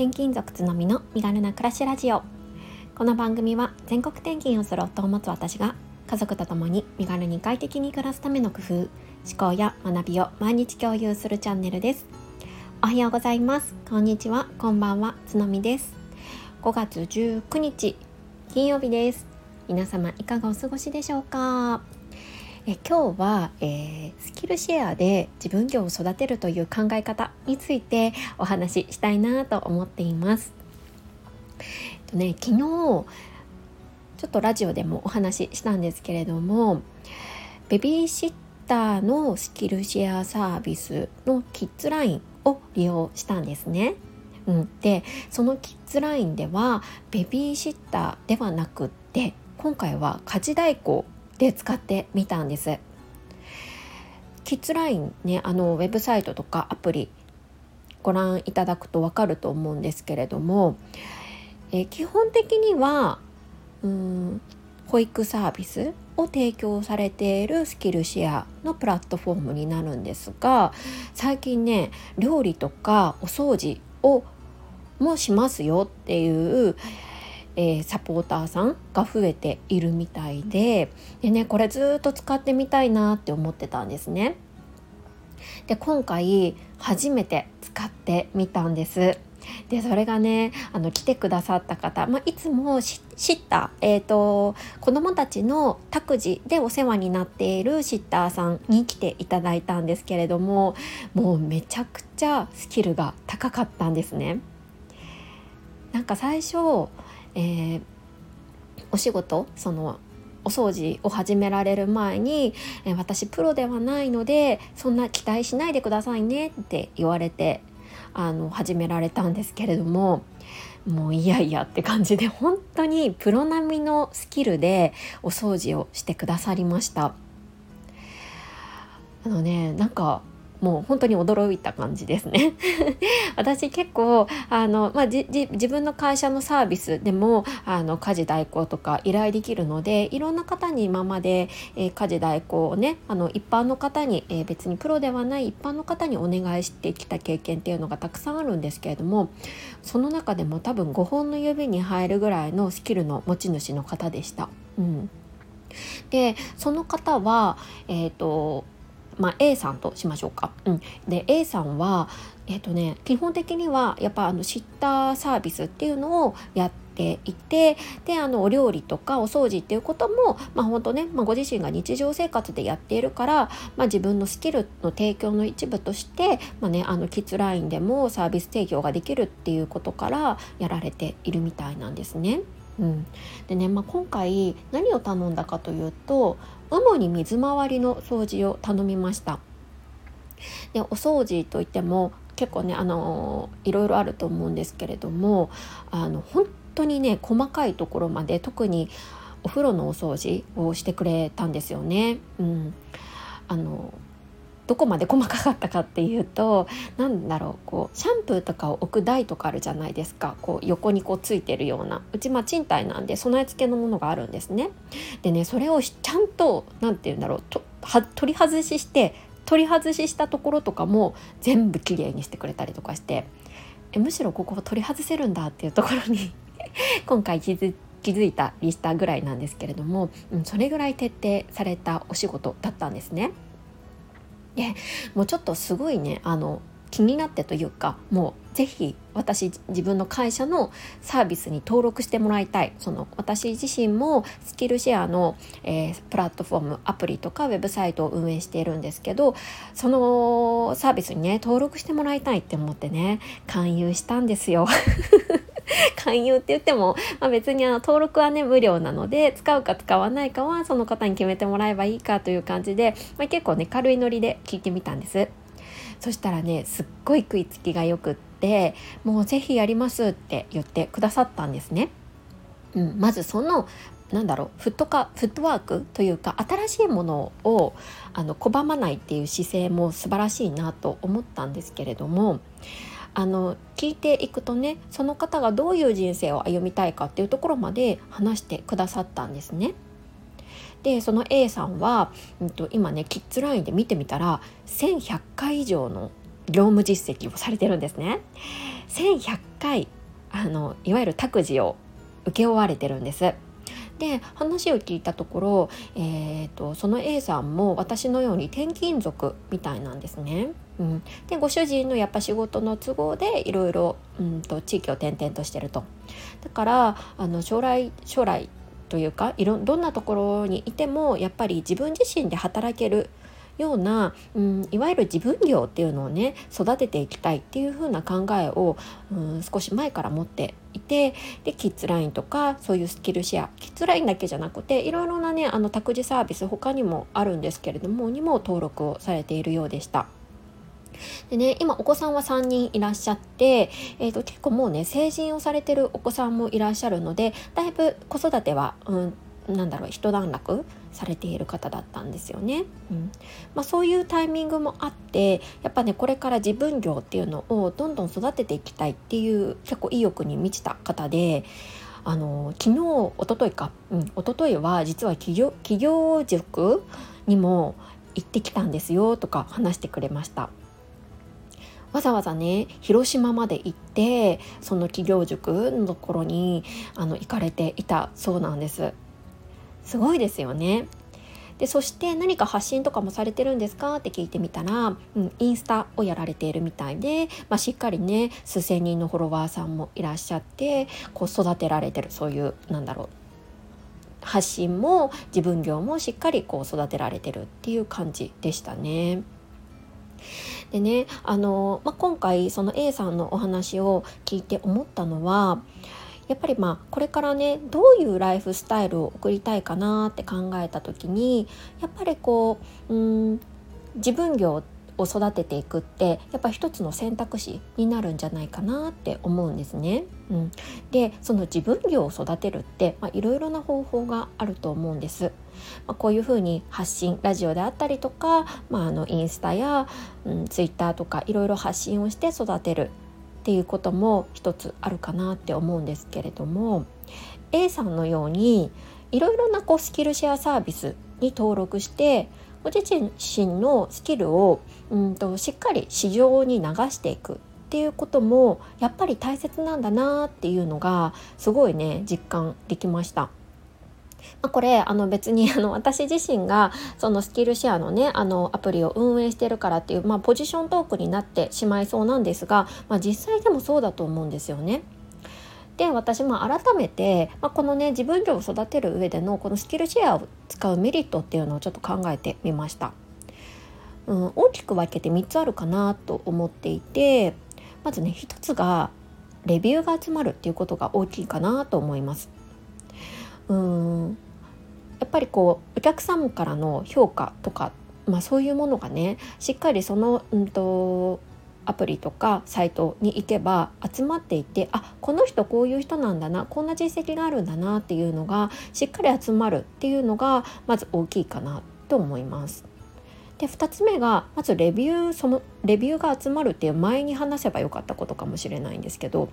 転勤族つのみの身軽な暮らしラジオ。この番組は全国転勤をする夫を持つ私が家族と共に身軽に快適に暮らすための工夫思考や学びを毎日共有するチャンネルです。おはようございます。こんにちは。こんばんは。つのみです。5月19日金曜日です。皆様いかがお過ごしでしょうか？え今日は、えー、スキルシェアで自分業を育てるという考え方についてお話ししたいなと思っています。えっとね、昨日ちょっとラジオでもお話ししたんですけれどもベビーシッターのスキルシェアサービスのキッズラインを利用したんですね。うん、でそのキッズラインではベビーシッターではなくって今回は家事代行で使ってみたんです。キッズラインねあのウェブサイトとかアプリご覧いただくと分かると思うんですけれども、え基本的にはうん保育サービスを提供されているスキルシェアのプラットフォームになるんですが最近ね料理とかお掃除をもしますよっていうえー、サポーターさんが増えているみたいででねこれずっと使ってみたいなって思ってたんですね。で今回初めて使ってみたんです。でそれがねあの来てくださった方、まあ、いつも知った、えーと、子どもたちの託児でお世話になっているシッターさんに来ていただいたんですけれどももうめちゃくちゃスキルが高かったんですね。なんか最初えー、お仕事そのお掃除を始められる前に、えー、私プロではないのでそんな期待しないでくださいねって言われてあの始められたんですけれどももういやいやって感じで本当にプロ並みのスキルでお掃除をしてくださりました。あのねなんかもう本当に驚いた感じですね 私結構あの、まあ、自分の会社のサービスでもあの家事代行とか依頼できるのでいろんな方に今まで、えー、家事代行をねあの一般の方に、えー、別にプロではない一般の方にお願いしてきた経験っていうのがたくさんあるんですけれどもその中でも多分5本の指に入るぐらいのスキルの持ち主の方でした。うん、でその方は、えーとまあ、A さんとしましょうか。うん、で A さんは、えーとね、基本的にはやっぱあのシッターサービスっていうのをやっていてであのお料理とかお掃除っていうことも、まあ、本当ね、まあ、ご自身が日常生活でやっているから、まあ、自分のスキルの提供の一部として、まあね、あのキッズラインでもサービス提供ができるっていうことからやられているみたいなんですね。うん、でね、まあ、今回何を頼んだかというと主に水回りの掃除を頼みましたでお掃除といっても結構ねあのいろいろあると思うんですけれどもあの本当にね細かいところまで特にお風呂のお掃除をしてくれたんですよね。うん、あのどこまで細かかったかっていうと何だろうこうシャンプーとかを置く台とかあるじゃないですかこう横にこうついてるようなうちまあ賃貸なんで備え付けのものがあるんですね。でねそれをちゃんと何て言うんだろうと取り外しして取り外ししたところとかも全部きれいにしてくれたりとかしてえむしろここは取り外せるんだっていうところに 今回気づ気づいたリスターぐらいなんですけれども、うん、それぐらい徹底されたお仕事だったんですね。でもうちょっとすごいねあの気になってというかもうぜひ私自分の会社のサービスに登録してもらいたい。その私自身もスキルシェアの、えー、プラットフォームアプリとかウェブサイトを運営しているんですけどそのサービスにね登録してもらいたいって思ってね勧誘したんですよ。勧誘って言っても、まあ、別にあの登録はね無料なので使うか使わないかはその方に決めてもらえばいいかという感じで、まあ、結構ね軽いノリで聞いてみたんですそしたらねすっごい食いつきがよくってもうぜひやりますって言ってくださったんですね。うん、まずそのなんだろうフットかフットワークというか新しいものをあの拒まないっていう姿勢も素晴らしいなと思ったんですけれどもあの聞いていくとねその方がどういう人生を歩みたいかっていうところまで話してくださったんですね。でその A さんは、うん、と今ねキッズラインで見てみたら1100回以上の業務実績をされてるんですね。1100回あのいわゆる託児を受け負われてるんです。で話を聞いたところ、えーと、その A さんも私のように転勤族みたいなんですね。うん、でご主人のやっぱ仕事の都合でいろいろ地域を転々としてると。だからあの将来将来というかいろどんなところにいてもやっぱり自分自身で働けるような、うん、いわゆる自分業っていうのをね育てていきたいっていう風な考えを、うん、少し前から持っていてでキッズラインとかそういうスキルシェアキッズラインだけじゃなくていろいろなねあの託児サービス他にもあるんですけれどもにも登録をされているようでした。でね、今お子さんは3人いらっしゃって、えーと、結構もうね成人をされてるお子さんもいらっしゃるのでだいぶ子育ては、うん、なんだろう一段落されている方だったんですよね。うんまあ、そういうタイミングもあってやっぱねこれから自分業っていうのをどんどん育てていきたいっていう結構意欲に満ちた方で。あの昨日一昨日か、うん、一昨日は実は企業企業塾にも行ってきたんですよとか話してくれましたわざわざね広島まで行ってその企業塾のところにあの行かれていたそうなんですすごいですよね。でそして何か発信とかもされてるんですか？って聞いてみたら、うん、インスタをやられているみたいで、まあ、しっかりね数千人のフォロワーさんもいらっしゃってこう育てられてるそういうなんだろう発信も自分業もしっかりこう育てられてるっていう感じでしたね。でねあの、まあ、今回その A さんのお話を聞いて思ったのはやっぱりまあこれからねどういうライフスタイルを送りたいかなって考えた時にやっぱりこううん自分業ってを育てていくってやっぱ一つの選択肢になるんじゃないかなって思うんですね。うん、でその自分業を育てるっていろいろな方法があると思うんです。まあ、こういうふうに発信ラジオであったりとか、まあ、あのインスタや、うん、ツイッターとかいろいろ発信をして育てるっていうことも一つあるかなって思うんですけれども A さんのようにいろいろなこうスキルシェアサービスに登録してご自身のスキルをうんとしっかり市場に流していくっていうこともやっぱり大切なんだなっていうのがすごいね実感できました。まあ、これあの別にあの私自身がそのスキルシェアのねあのアプリを運営してるからっていう、まあ、ポジショントークになってしまいそうなんですが、まあ、実際でもそうだと思うんですよね。で私も改めて、まあ、このね自分業を育てる上でのこのスキルシェアを使うメリットっていうのをちょっと考えてみました。うん、大きく分けて3つあるかなと思っていてまずね1つがレビューが集まるっていうことが大きいかなと思います。うんやっぱりこうお客様からの評価とか、まあ、そういうものがねしっかりその、うんと、アプリとかサイトに行けば集まっていてあこの人こういう人なんだなこんな実績があるんだなっていうのがしっかり集まるっていうのがまず大きいかなと思います。で2つ目がまずレビューそのレビューが集まるっていう前に話せばよかったことかもしれないんですけど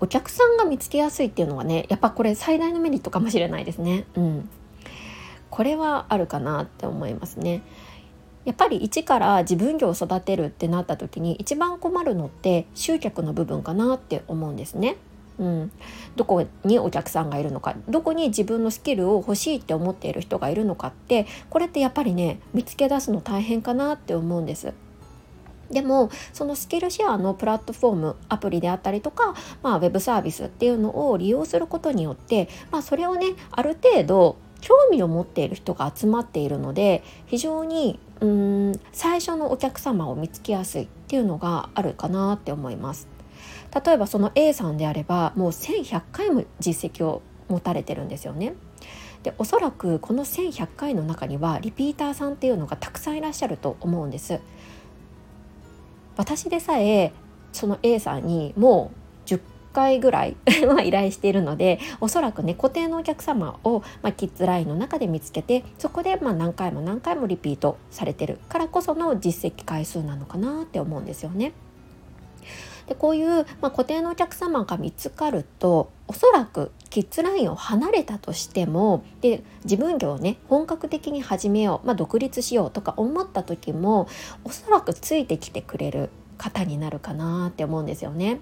お客さんが見つけやすいっていうのはねやっぱこれ最大のメリットかもしれないですね。うん、これはあるかなって思いますね。やっぱり一から自分業を育てるってなった時に一番困るのって集客の部分かなって思うんですね。うん、どこにお客さんがいるのかどこに自分のスキルを欲しいって思っている人がいるのかってこれってやっぱりね見つけ出すの大変かなって思うんです。でもそのスキルシェアのプラットフォームアプリであったりとか、まあ、ウェブサービスっていうのを利用することによって、まあ、それをねある程度興味を持っている人が集まっているので非常にうーん最初のお客様を見つけやすいっていうのがあるかなって思います。例えばその A さんであればもう1100回も実績を持たれてるんですよね。でおそらくこの1100回の中にはリピーターさんっていうのがたくさんいらっしゃると思うんです。私でさえその A さんにもう回ぐらい は依頼しているのでおそらくね固定のお客様を、まあ、キッズラインの中で見つけてそこでまあ何回も何回もリピートされてるからこその実績回数なのかなって思うんですよね。でこういう、まあ、固定のお客様が見つかるとおそらくキッズラインを離れたとしてもで自分業をね本格的に始めよう、まあ、独立しようとか思った時もおそらくついてきてくれる方になるかなって思うんですよね。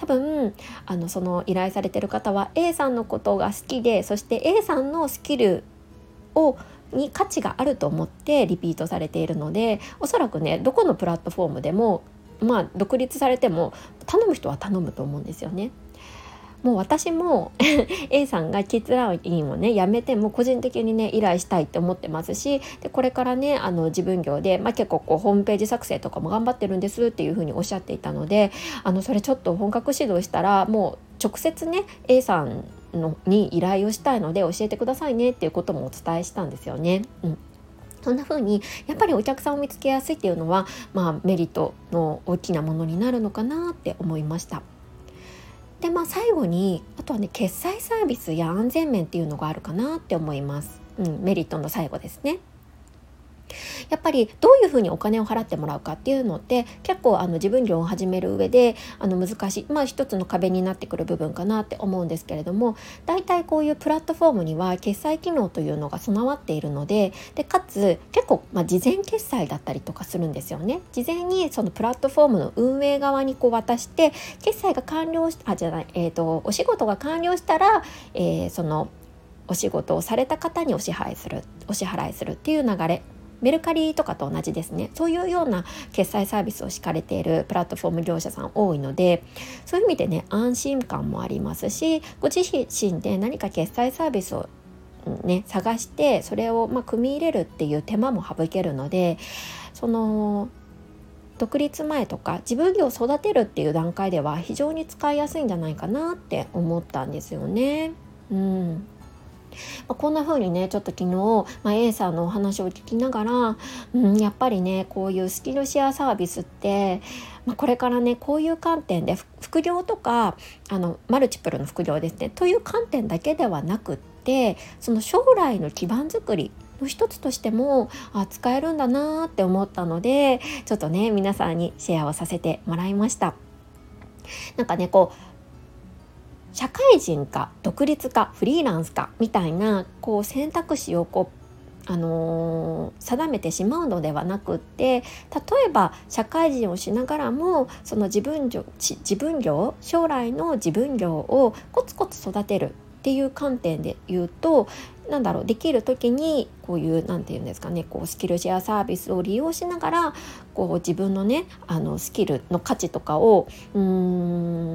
多分あのその依頼されてる方は A さんのことが好きでそして A さんのスキルをに価値があると思ってリピートされているのでおそらくねどこのプラットフォームでもまあ独立されても頼む人は頼むと思うんですよね。もう私も A さんがキッズラインをねやめても個人的にね依頼したいって思ってますしでこれからねあの自分業で、まあ、結構こうホームページ作成とかも頑張ってるんですっていうふうにおっしゃっていたのであのそれちょっと本格指導したらもう直接ね A さんのに依頼をしたいので教えてくださいねっていうこともお伝えしたんですよね。うんそんな風にやっぱりお客さんを見つけやすいっていうのは、まあ、メリットの大きなものになるのかなって思いました。でまあ最後にあとはね決済サービスや安全面っていうのがあるかなって思います。うん、メリットの最後ですね。やっぱりどういうふうにお金を払ってもらうかっていうのって結構あの自分業を始める上であの難しいまあ一つの壁になってくる部分かなって思うんですけれども大体こういうプラットフォームには決済機能というのが備わっているのででかつ結構、まあ、事前決済だったりとかするんですよね。事前にそのプラットフォームの運営側にこう渡して決済が完了しあじゃない、えーと、お仕事が完了したら、えー、そのお仕事をされた方にお支払いするお支払いするっていう流れメルカリとかと同じですねそういうような決済サービスを敷かれているプラットフォーム業者さん多いのでそういう意味でね安心感もありますしご自身で何か決済サービスをね、探してそれをま組み入れるっていう手間も省けるのでその独立前とか自分業を育てるっていう段階では非常に使いやすいんじゃないかなって思ったんですよね。うんまあ、こんな風にねちょっと昨日、まあ、A さんのお話を聞きながら、うん、やっぱりねこういうスキルシェアサービスって、まあ、これからねこういう観点で副業とかあのマルチプルの副業ですねという観点だけではなくってその将来の基盤づくりの一つとしてもあ使えるんだなって思ったのでちょっとね皆さんにシェアをさせてもらいました。なんかねこう社会人か独立かフリーランスかみたいなこう選択肢をこうあのー、定めてしまうのではなくって例えば社会人をしながらもその自分自分業将来の自分業をコツコツ育てるっていう観点で言うとなんだろうできる時にこういう何て言うんですかねこうスキルシェアサービスを利用しながらこう自分のねあのスキルの価値とかをうー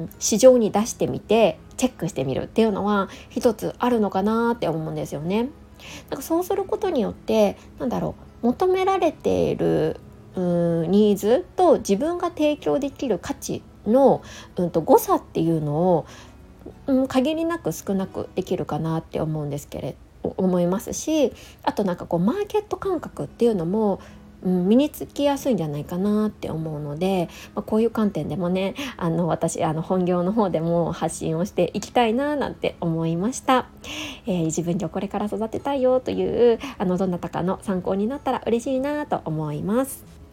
ん市場に出してみてチェックしてみるっていうのは一つあるのかなって思うんですよね。なんかそうすることによってなんだろう求められているうんニーズと自分が提供できる価値の、うん、と誤差っていうのを、うん、限りなく少なくできるかなって思うんですけれど思いますしあとなんかこうマーケット感覚っていうのもうん、身につきやすいんじゃないかなって思うので、まあ、こういう観点でもねあの私あの本業の方でも発信をしていきたいななんて思いました、えー、自分でこれから育てたいよというあのどなたかの参考になったら嬉しいなと思います。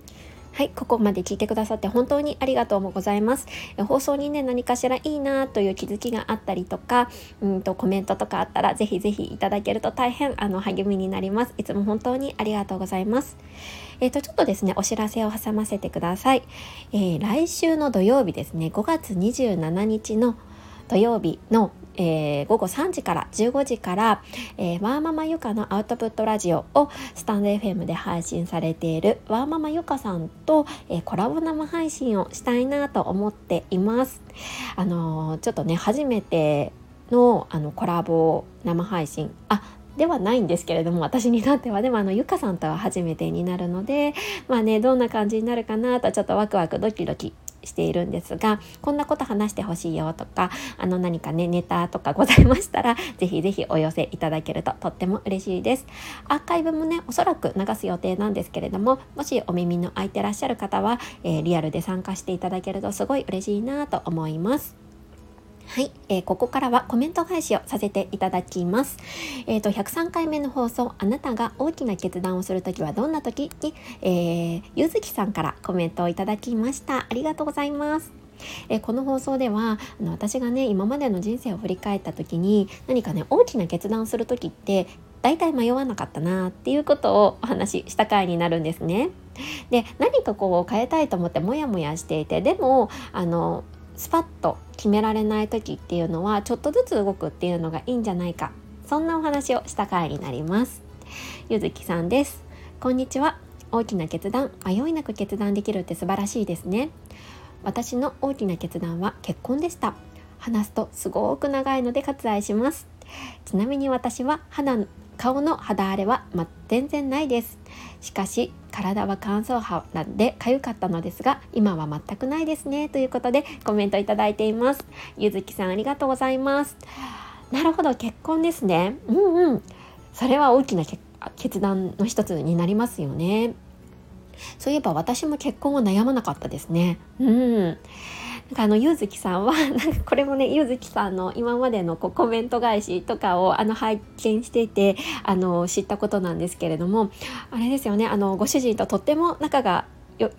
はい、ここまで聞いてくださって本当にありがとうございます。放送にね、何かしらいいなという気づきがあったりとか、うんとコメントとかあったら、ぜひぜひいただけると大変あの励みになります。いつも本当にありがとうございます。えっ、ー、と、ちょっとですね、お知らせを挟ませてください。えー、来週の土曜日ですね、5月27日の土曜日のえー、午後3時から15時から、えー、ワーママゆかのアウトプットラジオをスタンド FM で配信されているワーママゆかさんと、えー、コラボ生配信をしたいなと思っています。あのー、ちょっとね初めてのあのコラボ生配信あではないんですけれども私にとってはでもあのゆかさんとは初めてになるのでまあねどんな感じになるかなとちょっとワクワクドキドキしているんですがこんなこと話してほしいよとかあの何かねネタとかございましたら ぜひぜひお寄せいただけるととっても嬉しいです。アーカイブもねおそらく流す予定なんですけれどももしお耳の空いてらっしゃる方は、えー、リアルで参加していただけるとすごい嬉しいなと思います。はい、えー、ここからはコメント返しをさせていただきます。えっ、ー、と、103回目の放送、あなたが大きな決断をするときはどんなとき？に、えー、ゆずきさんからコメントをいただきました。ありがとうございます。えこの放送ではあの私がね今までの人生を振り返った時に何かね大きな決断をする時って大体迷わなかったなっていうことをお話しした回になるんですね。で何かこう変えたいと思ってモヤモヤしていてでもあのスパッと決められない時っていうのはちょっとずつ動くっていうのがいいんじゃないか。そんなお話をした回になります。ゆずきさんです。こんにちは。大きな決断迷いなく決断できるって素晴らしいですね。私の大きな決断は結婚でした。話すとすごく長いので割愛します。ちなみに私は肌顔の肌荒れは、ま、全然ないです。しかし体は乾燥肌で痒かったのですが今は全くないですね。ということでコメントいただいています。ゆずきさんありがとうございます。なるほど。結婚ですね。うんうん。それは大きな決断の一つになりますよね。そういえば私も結婚は悩まなかったですね。うん。なんかあのゆずきさんは なんかこれもねゆずきさんの今までのこうコメント返しとかをあの拝見していてあの知ったことなんですけれどもあれですよねあのご主人ととっても仲が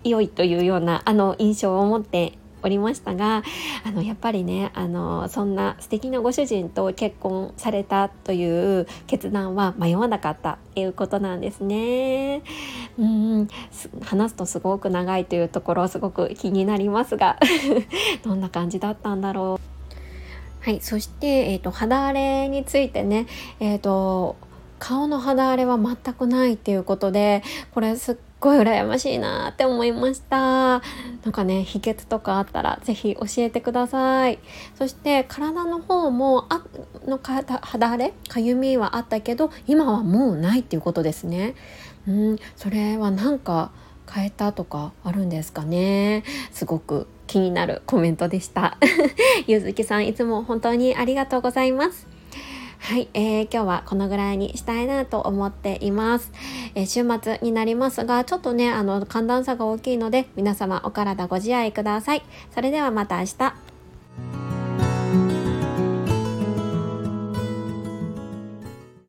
良いというようなあの印象を持っておりましたがあのやっぱりねあのそんな素敵なご主人と結婚されたという決断は迷わなかったっていうことなんですね。うん話すとすごく長いというところすごく気になりますが どんな感じだったんだろう。はい、そして、えーと、肌荒れについてね、えーと顔の肌荒れは全くないっていうことでこれすっごい羨ましいなって思いました。なんかね秘訣とかあったら是非教えてください。そして体の方もあの肌荒れかゆみはあったけど今はもうないっていうことですね。うんそれはなんか変えたとかあるんですかね。すごく気になるコメントでした。ゆずきさんいつも本当にありがとうございます。はい、えー、今日はこのぐらいにしたいなと思っています、えー、週末になりますがちょっとねあの寒暖差が大きいので皆様お体ご自愛ください。それではまた明日。